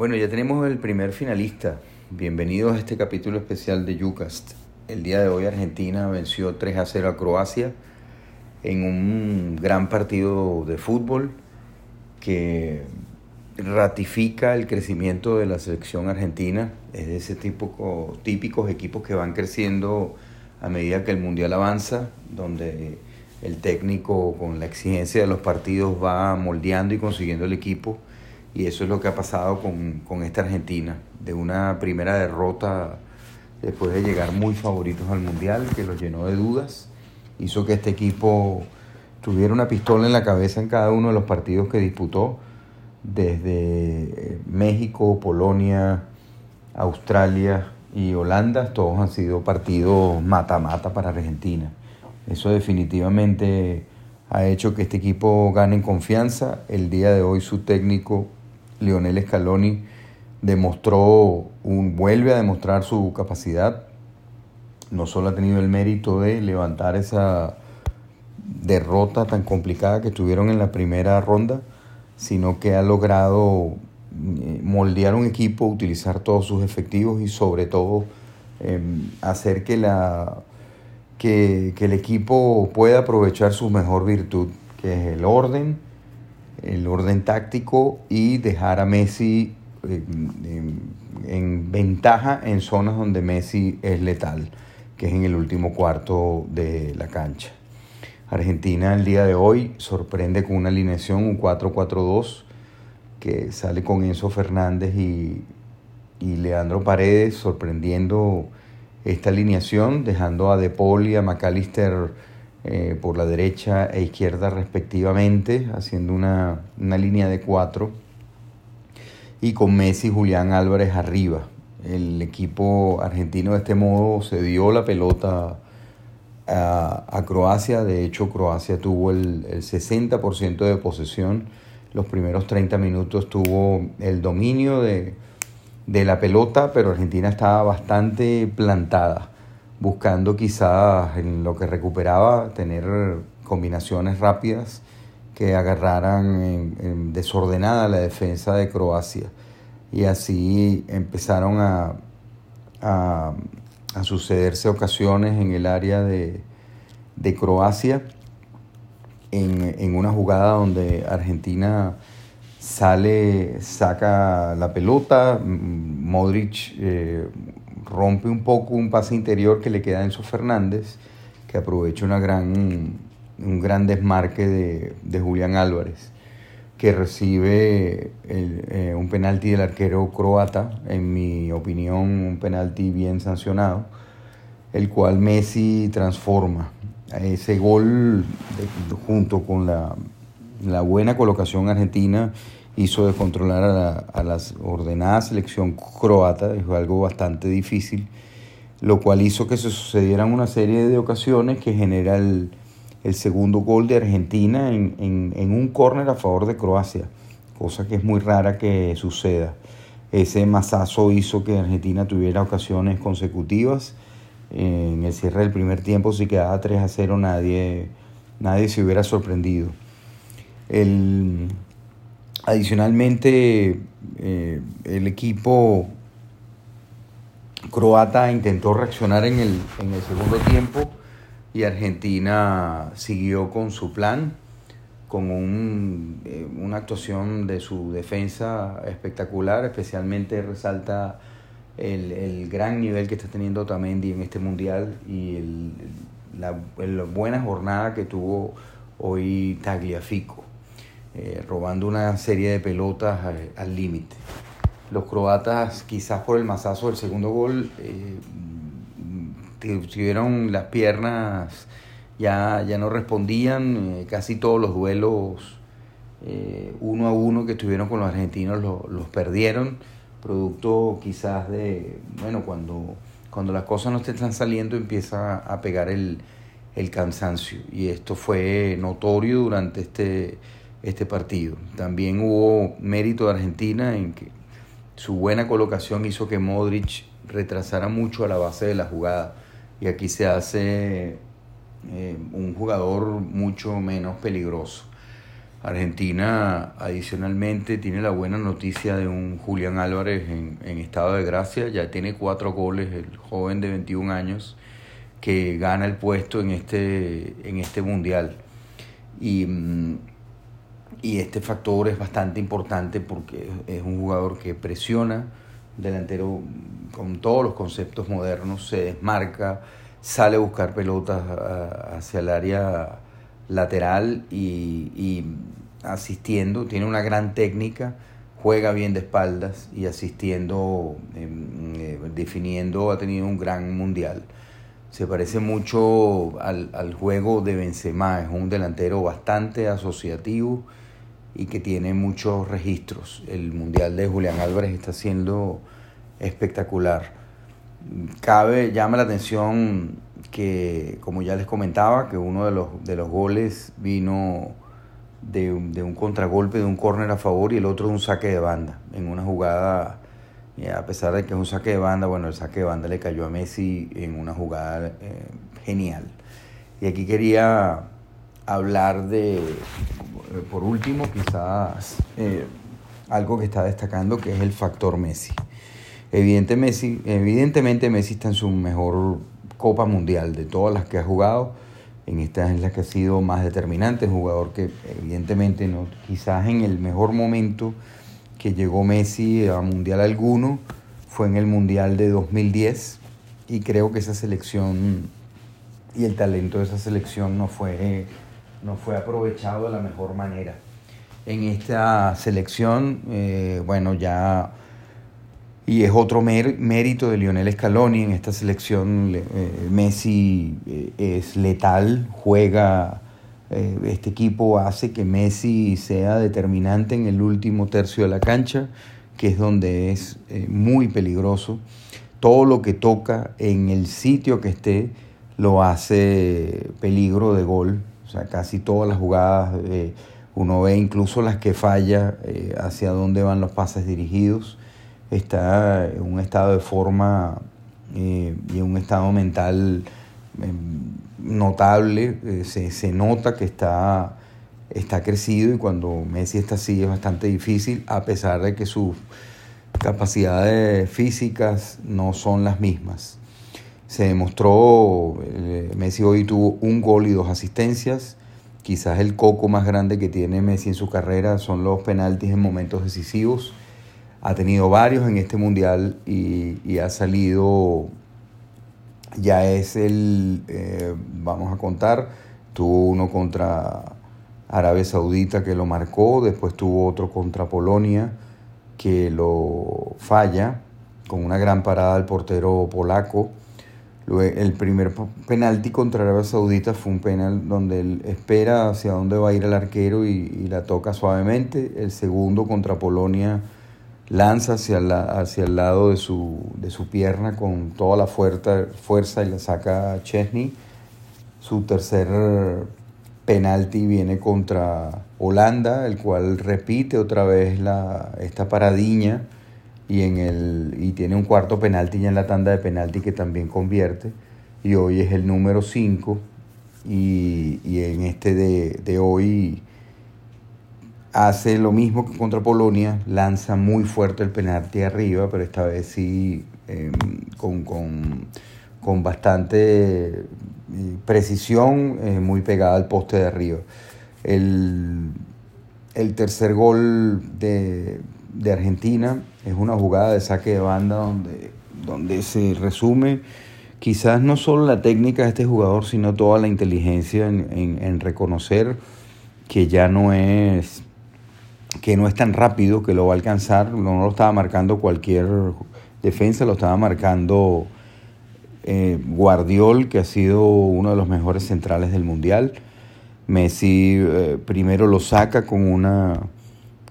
Bueno, ya tenemos el primer finalista. Bienvenidos a este capítulo especial de Ucast. El día de hoy Argentina venció 3 a 0 a Croacia en un gran partido de fútbol que ratifica el crecimiento de la selección argentina. Es de ese tipo típicos equipos que van creciendo a medida que el mundial avanza, donde el técnico con la exigencia de los partidos va moldeando y consiguiendo el equipo y eso es lo que ha pasado con, esta Argentina, de una primera derrota después de llegar muy favoritos al Mundial, que los llenó de dudas, hizo que este equipo tuviera una pistola en la cabeza en cada uno de los partidos que disputó, desde eh, México, Polonia, Australia y Holanda, todos han sido partidos mata-mata para Argentina. Eso definitivamente ha hecho que este equipo gane en confianza. El día de hoy su técnico Lionel Scaloni demostró, un, vuelve a demostrar su capacidad. No solo ha tenido el mérito de levantar esa derrota tan complicada que tuvieron en la primera ronda, sino que ha logrado eh, moldear un equipo, utilizar todos sus efectivos y sobre todo em, hacer que, la, que, que el equipo pueda aprovechar su mejor virtud, que es el orden, el orden táctico y dejar a Messi eh, en, ventaja en zonas donde Messi es letal, que es en el último cuarto de la cancha. Argentina el día de hoy sorprende con una alineación, un 4-4-2, que sale con Enzo Fernández y, y Leandro Paredes, sorprendiendo esta alineación, dejando a De y a McAllister eh, por la derecha e izquierda respectivamente, haciendo una, línea de cuatro. Y con Messi y Julián Álvarez arriba. El equipo argentino de este modo se dio la pelota a, Croacia. De hecho, Croacia tuvo el, el 60% de posesión. Los primeros 30 minutos tuvo el dominio de, de la pelota, pero Argentina estaba bastante plantada buscando quizás en lo que recuperaba tener combinaciones rápidas que agarraran en, desordenada la defensa de Croacia. Y así empezaron a, a, sucederse ocasiones en el área de, Croacia, en, una jugada donde Argentina sale, saca la pelota, Modric eh, rompe un poco un pase interior que le queda a Enzo Fernández, que aprovecha una gran, un gran desmarque de, Julián Álvarez, que recibe eh, un penalti del arquero croata, en mi opinión un penalti bien sancionado, el cual Messi transforma. Ese gol, junto con la, la buena colocación argentina, hizo de controlar a la, a las ordenada selección croata, es algo bastante difícil, lo cual hizo que se sucedieran una serie de ocasiones que genera el, segundo gol de Argentina en, un córner a favor de Croacia, cosa que es muy rara que suceda. Ese masazo hizo que Argentina tuviera ocasiones consecutivas. En el cierre del primer tiempo, si quedaba 3 a 0, nadie, nadie se hubiera sorprendido. El, Adicionalmente, eh, el equipo croata intentó reaccionar en el, segundo tiempo y Argentina siguió con su plan, con eh, una actuación de su defensa espectacular, especialmente resalta el, gran nivel que está teniendo Tamendi en este mundial y la, la buena jornada que tuvo hoy Tagliafico. Eh, robando una serie de pelotas al límite. Los croatas, quizás por el masazo del segundo gol, eh, tuvieron las piernas, ya, ya no respondían, eh, casi todos los duelos uno a uno que estuvieron con los argentinos los perdieron, producto quizás de, bueno, cuando, cuando las cosas no están saliendo empieza a pegar el, el cansancio y esto fue notorio durante este este partido. También hubo mérito de Argentina en que su buena colocación hizo que Modric retrasara mucho a la base de la jugada y aquí se hace eh, un jugador mucho menos peligroso. Argentina adicionalmente tiene la buena noticia de un Julián Álvarez en, estado de gracia, ya tiene cuatro goles, el joven de 21 años que gana el puesto en este, en este mundial. Y, mm, y este factor es bastante importante porque es un jugador que presiona, delantero con todos los conceptos modernos, se desmarca, sale a buscar pelotas hacia el área lateral y, asistiendo, tiene una gran técnica, juega bien de espaldas y asistiendo, em, eh, definiendo, ha tenido un gran mundial. Se parece mucho al, al, juego de Benzema, es un delantero bastante asociativo y que tiene muchos registros. El mundial de Julián Álvarez está siendo espectacular. Cabe, llama la atención que, como ya les comentaba, que uno de los, de los goles vino de, un contragolpe, de un córner a favor y el otro de un saque de banda, en una jugada, a pesar de que es un saque de banda, bueno, el saque de banda le cayó a Messi en una jugada eh, genial. Y aquí quería hablar de, por último, quizás eh, algo que está destacando, que es el factor Messi. Evidente Messi, evidentemente Messi está en su mejor Copa Mundial de todas las que ha jugado. En esta es la que ha sido más determinante, jugador que evidentemente no, quizás en el mejor momento que llegó Messi a Mundial alguno fue en el Mundial de 2010 y creo que esa selección y el talento de esa selección no fue, no fue aprovechado de la mejor manera. En esta selección, eh, bueno, ya y es otro mérito de Lionel Scaloni en esta selección. Eh, Messi eh, es letal, juega, este equipo hace que Messi sea determinante en el último tercio de la cancha, que es donde es muy peligroso. Todo lo que toca en el sitio que esté lo hace peligro de gol. O sea, casi todas las jugadas, uno ve incluso las que falla hacia dónde van los pases dirigidos está en un estado de forma eh, y en un estado mental em, notable, eh, se, nota que está, está crecido y cuando Messi está así es bastante difícil, a pesar de que sus capacidades físicas no son las mismas. Se demostró, eh, Messi hoy tuvo un gol y dos asistencias, quizás el coco más grande que tiene Messi en su carrera son los penaltis en momentos decisivos ha tenido varios en este mundial y, ha salido, ya es el, eh, vamos a contar, tuvo uno contra Arabia Saudita que lo marcó, después tuvo otro contra Polonia que lo falla con una gran parada del portero polaco. El primer penalti contra Arabia Saudita fue un penal donde él espera hacia dónde va a ir el arquero y, la toca suavemente. El segundo contra Polonia lanza hacia, la, hacia el lado de su, de su pierna con toda la fuerza, fuerza y la saca a Chesney. Su tercer penalti viene contra Holanda, el cual repite otra vez la, esta paradiña y, en el, y tiene un cuarto penalti ya en la tanda de penalti que también convierte. Y hoy es el número 5 y, y, en este de, de hoy hace lo mismo que contra Polonia, lanza muy fuerte el penalti arriba, pero esta vez sí em, con, bastante eh, precisión, eh, muy pegada al poste de arriba. El, tercer gol de, Argentina. Es una jugada de saque de banda donde, donde se resume. Quizás no solo la técnica de este jugador, sino toda la inteligencia en reconocer que ya no es que no es tan rápido, que lo va a alcanzar, no lo estaba marcando cualquier defensa, lo estaba marcando eh, Guardiol, que ha sido uno de los mejores centrales del Mundial. Messi eh, primero lo saca con una,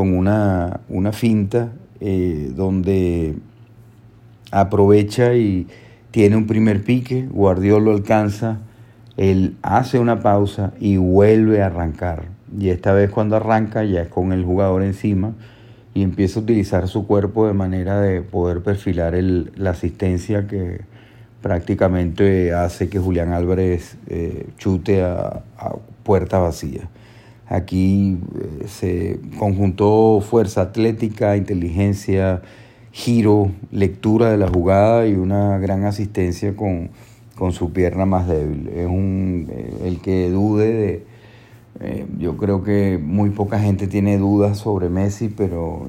con una, una finta eh, donde aprovecha y tiene un primer pique, Guardiol lo alcanza, él hace una pausa y vuelve a arrancar y esta vez cuando arranca ya es con el jugador encima y empieza a utilizar su cuerpo de manera de poder perfilar el, la asistencia que prácticamente hace que Julián Álvarez eh, chute a, puerta vacía. Aquí eh, se conjuntó fuerza atlética, inteligencia, giro, lectura de la jugada y una gran asistencia con, su pierna más débil. Es un, eh, el que dude de... Eh, yo creo que muy poca gente tiene dudas sobre Messi, pero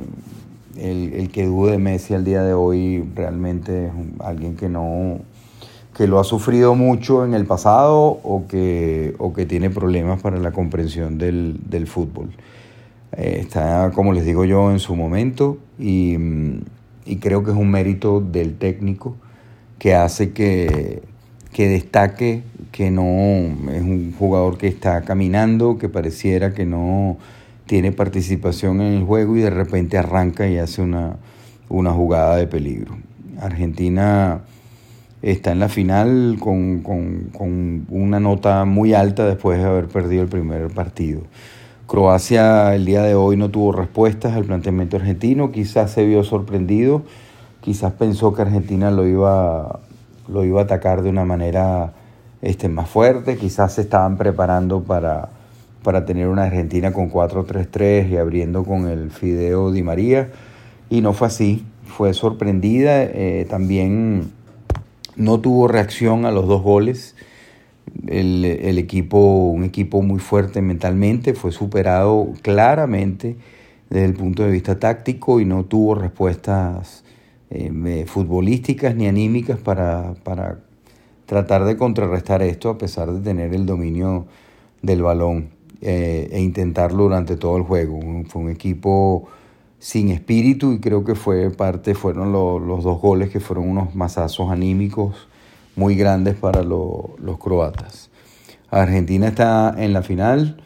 el, el, que dude de Messi al día de hoy realmente es alguien que no que lo ha sufrido mucho en el pasado o que, o que tiene problemas para la comprensión del, del fútbol. Eh, está, como les digo yo, en su momento y, y, creo que es un mérito del técnico que hace que, que destaque que no es un jugador que está caminando, que pareciera que no tiene participación en el juego y de repente arranca y hace una, una jugada de peligro. Argentina está en la final con, con, una nota muy alta después de haber perdido el primer partido. Croacia el día de hoy no tuvo respuestas al planteamiento argentino, quizás se vio sorprendido, quizás pensó que Argentina lo iba, lo iba a atacar de una manera este, más fuerte, quizás se estaban preparando para para tener una Argentina con 4-3-3 y abriendo con el Fideo Di María. Y no fue así, fue sorprendida. Eh, también no tuvo reacción a los dos goles. El, el, equipo, un equipo muy fuerte mentalmente, fue superado claramente desde el punto de vista táctico y no tuvo respuestas eh, futbolísticas ni anímicas para, para tratar de contrarrestar esto a pesar de tener el dominio del balón. Eh, e intentarlo durante todo el juego. Fue un equipo sin espíritu y creo que fue parte, fueron los dos goles que fueron unos masazos anímicos muy grandes para los croatas. Argentina está en la final,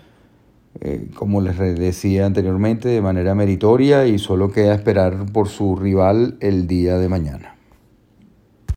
eh, como les decía anteriormente, de manera meritoria y solo queda esperar por su rival el día de mañana.